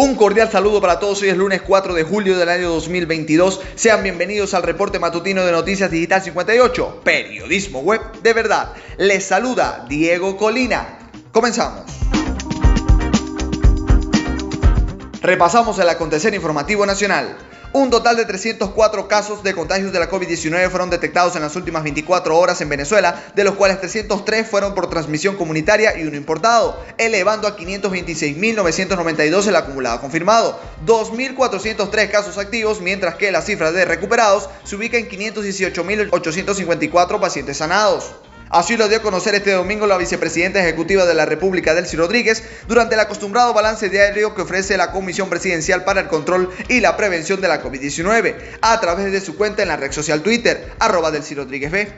Un cordial saludo para todos. Hoy es lunes 4 de julio del año 2022. Sean bienvenidos al reporte matutino de Noticias Digital 58, periodismo web de verdad. Les saluda Diego Colina. Comenzamos. Repasamos el acontecer informativo nacional. Un total de 304 casos de contagios de la COVID-19 fueron detectados en las últimas 24 horas en Venezuela, de los cuales 303 fueron por transmisión comunitaria y uno importado, elevando a 526.992 el acumulado confirmado, 2.403 casos activos, mientras que la cifra de recuperados se ubica en 518.854 pacientes sanados. Así lo dio a conocer este domingo la vicepresidenta ejecutiva de la República, Delcy Rodríguez, durante el acostumbrado balance diario que ofrece la Comisión Presidencial para el Control y la Prevención de la COVID-19, a través de su cuenta en la red social Twitter, arroba Delcy Rodríguez B.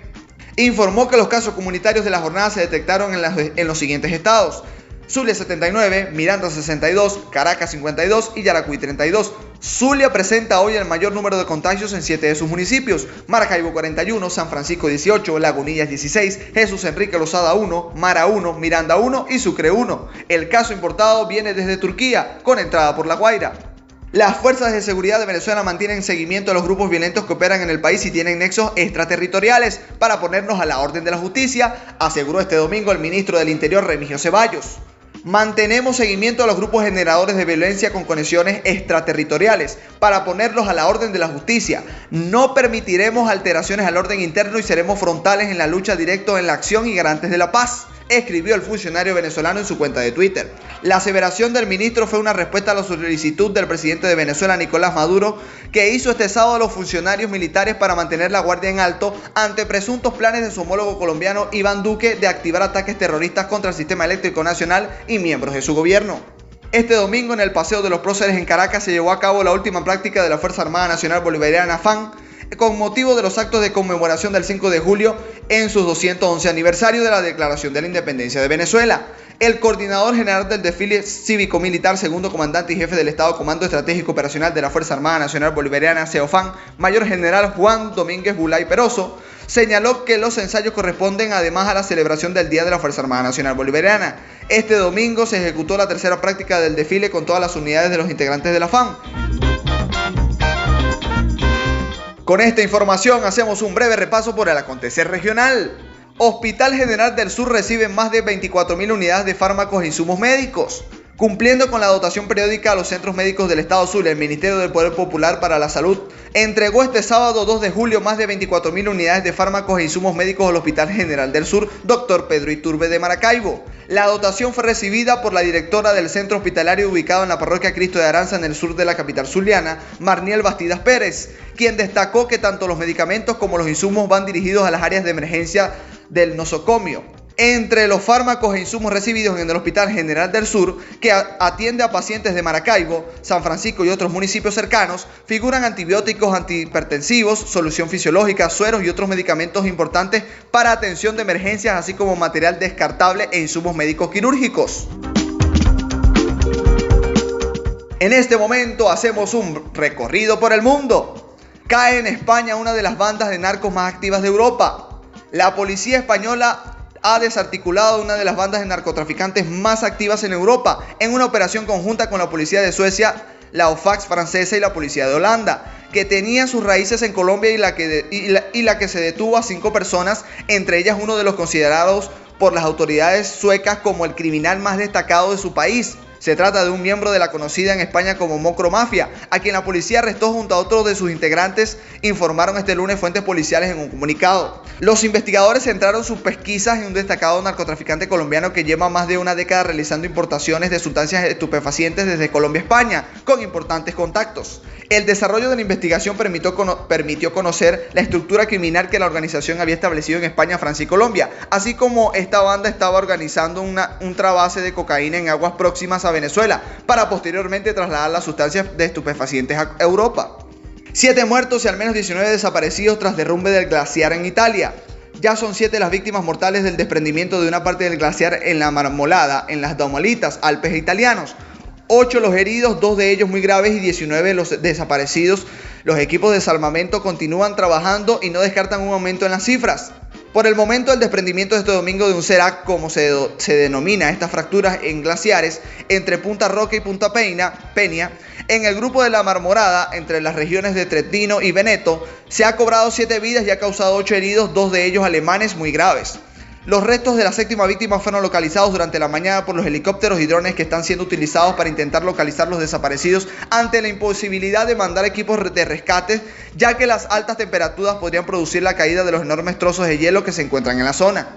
Informó que los casos comunitarios de la jornada se detectaron en, en los siguientes estados. Zulia 79, Miranda 62, Caracas 52 y Yaracuy 32. Zulia presenta hoy el mayor número de contagios en 7 de sus municipios. Maracaibo 41, San Francisco 18, Lagunillas 16, Jesús Enrique Lozada 1, Mara 1, Miranda 1 y Sucre 1. El caso importado viene desde Turquía, con entrada por La Guaira. Las fuerzas de seguridad de Venezuela mantienen seguimiento a los grupos violentos que operan en el país y tienen nexos extraterritoriales para ponernos a la orden de la justicia, aseguró este domingo el ministro del Interior Remigio Ceballos. Mantenemos seguimiento a los grupos generadores de violencia con conexiones extraterritoriales para ponerlos a la orden de la justicia. No permitiremos alteraciones al orden interno y seremos frontales en la lucha directa en la acción y garantes de la paz escribió el funcionario venezolano en su cuenta de Twitter. La aseveración del ministro fue una respuesta a la solicitud del presidente de Venezuela, Nicolás Maduro, que hizo este sábado a los funcionarios militares para mantener la guardia en alto ante presuntos planes de su homólogo colombiano Iván Duque de activar ataques terroristas contra el sistema eléctrico nacional y miembros de su gobierno. Este domingo en el Paseo de los Próceres en Caracas se llevó a cabo la última práctica de la Fuerza Armada Nacional Bolivariana FAN con motivo de los actos de conmemoración del 5 de julio en su 211 aniversario de la Declaración de la Independencia de Venezuela. El coordinador general del desfile cívico-militar, segundo comandante y jefe del Estado Comando Estratégico Operacional de la Fuerza Armada Nacional Bolivariana, CEOFAN, mayor general Juan Domínguez Bulay Peroso, señaló que los ensayos corresponden además a la celebración del Día de la Fuerza Armada Nacional Bolivariana. Este domingo se ejecutó la tercera práctica del desfile con todas las unidades de los integrantes de la FAN. Con esta información hacemos un breve repaso por el acontecer regional. Hospital General del Sur recibe más de 24.000 unidades de fármacos e insumos médicos. Cumpliendo con la dotación periódica a los centros médicos del Estado Sur, el Ministerio del Poder Popular para la Salud entregó este sábado 2 de julio más de 24.000 unidades de fármacos e insumos médicos al Hospital General del Sur, Dr. Pedro Iturbe de Maracaibo. La dotación fue recibida por la directora del centro hospitalario ubicado en la parroquia Cristo de Aranza en el sur de la capital zuliana, Marniel Bastidas Pérez, quien destacó que tanto los medicamentos como los insumos van dirigidos a las áreas de emergencia del nosocomio. Entre los fármacos e insumos recibidos en el Hospital General del Sur, que atiende a pacientes de Maracaibo, San Francisco y otros municipios cercanos, figuran antibióticos antihipertensivos, solución fisiológica, sueros y otros medicamentos importantes para atención de emergencias, así como material descartable e insumos médicos quirúrgicos. En este momento hacemos un recorrido por el mundo. Cae en España una de las bandas de narcos más activas de Europa. La policía española ha desarticulado una de las bandas de narcotraficantes más activas en Europa en una operación conjunta con la policía de Suecia, la OFAX francesa y la policía de Holanda, que tenía sus raíces en Colombia y la que, y la que se detuvo a cinco personas, entre ellas uno de los considerados por las autoridades suecas como el criminal más destacado de su país. Se trata de un miembro de la conocida en España como Mocro Mafia, a quien la policía arrestó junto a otros de sus integrantes, informaron este lunes fuentes policiales en un comunicado. Los investigadores centraron sus pesquisas en un destacado narcotraficante colombiano que lleva más de una década realizando importaciones de sustancias estupefacientes desde Colombia a España, con importantes contactos. El desarrollo de la investigación permitió, permitió, conocer la estructura criminal que la organización había establecido en España, Francia y Colombia, así como esta banda estaba organizando un trabase de cocaína en aguas próximas a Venezuela, para posteriormente trasladar las sustancias de estupefacientes a Europa. Siete muertos y al menos 19 desaparecidos tras derrumbe del glaciar en Italia. Ya son siete las víctimas mortales del desprendimiento de una parte del glaciar en la Marmolada, en las Domolitas, Alpes italianos. Ocho los heridos, dos de ellos muy graves y 19 los desaparecidos. Los equipos de salvamento continúan trabajando y no descartan un aumento en las cifras. Por el momento, el desprendimiento de este domingo de un Serac, como se, se denomina estas fracturas en glaciares, entre Punta Roca y Punta Peña, Peña, en el grupo de la Marmorada, entre las regiones de Tretino y Veneto, se ha cobrado siete vidas y ha causado ocho heridos, dos de ellos alemanes muy graves. Los restos de la séptima víctima fueron localizados durante la mañana por los helicópteros y drones que están siendo utilizados para intentar localizar los desaparecidos ante la imposibilidad de mandar equipos de rescate, ya que las altas temperaturas podrían producir la caída de los enormes trozos de hielo que se encuentran en la zona.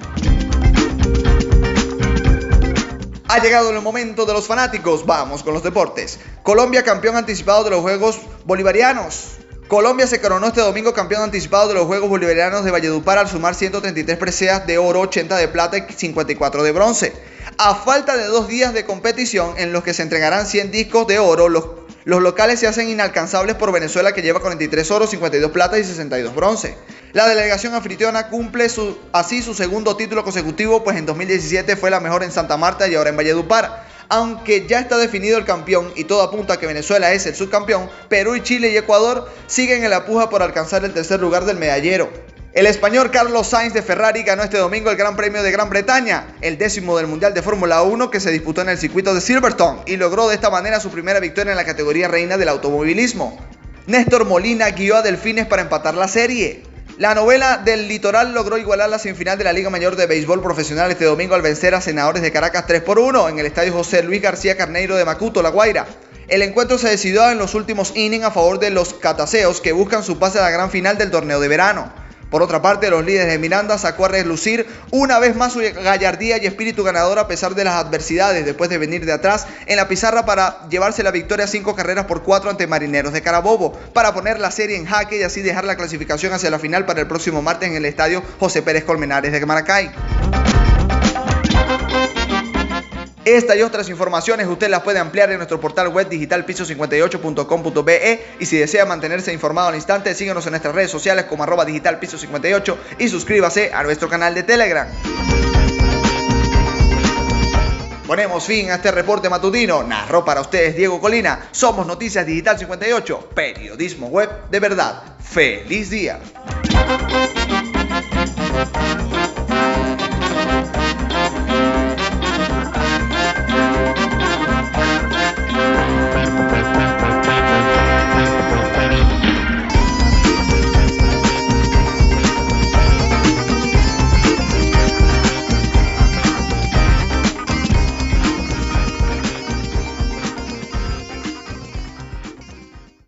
Ha llegado el momento de los fanáticos, vamos con los deportes. Colombia campeón anticipado de los Juegos Bolivarianos. Colombia se coronó este domingo campeón anticipado de los Juegos Bolivarianos de Valledupar al sumar 133 preseas de oro, 80 de plata y 54 de bronce. A falta de dos días de competición en los que se entregarán 100 discos de oro, los, locales se hacen inalcanzables por Venezuela que lleva 43 oro, 52 plata y 62 bronce. La delegación anfitriona cumple así su segundo título consecutivo, pues en 2017 fue la mejor en Santa Marta y ahora en Valledupar aunque ya está definido el campeón y todo apunta a que Venezuela es el subcampeón, Perú y Chile y Ecuador siguen en la puja por alcanzar el tercer lugar del medallero. El español Carlos Sainz de Ferrari ganó este domingo el Gran Premio de Gran Bretaña, el décimo del Mundial de Fórmula 1 que se disputó en el circuito de Silverstone y logró de esta manera su primera victoria en la categoría reina del automovilismo. Néstor Molina guió a Delfines para empatar la serie. La novela del litoral logró igualar la semifinal de la Liga Mayor de Béisbol Profesional este domingo al vencer a Senadores de Caracas 3 por 1 en el estadio José Luis García Carneiro de Macuto, La Guaira. El encuentro se decidió en los últimos innings a favor de los cataseos que buscan su pase a la gran final del torneo de verano. Por otra parte, los líderes de Miranda sacó a relucir una vez más su gallardía y espíritu ganador a pesar de las adversidades después de venir de atrás en la pizarra para llevarse la victoria cinco carreras por cuatro ante Marineros de Carabobo para poner la serie en jaque y así dejar la clasificación hacia la final para el próximo martes en el estadio José Pérez Colmenares de Maracay. Esta y otras informaciones usted las puede ampliar en nuestro portal web digital piso58.com.be y si desea mantenerse informado al instante, síguenos en nuestras redes sociales como arroba digital piso 58 y suscríbase a nuestro canal de Telegram. Ponemos fin a este reporte matutino. Narró para ustedes Diego Colina. Somos Noticias Digital 58, periodismo web de verdad. ¡Feliz día!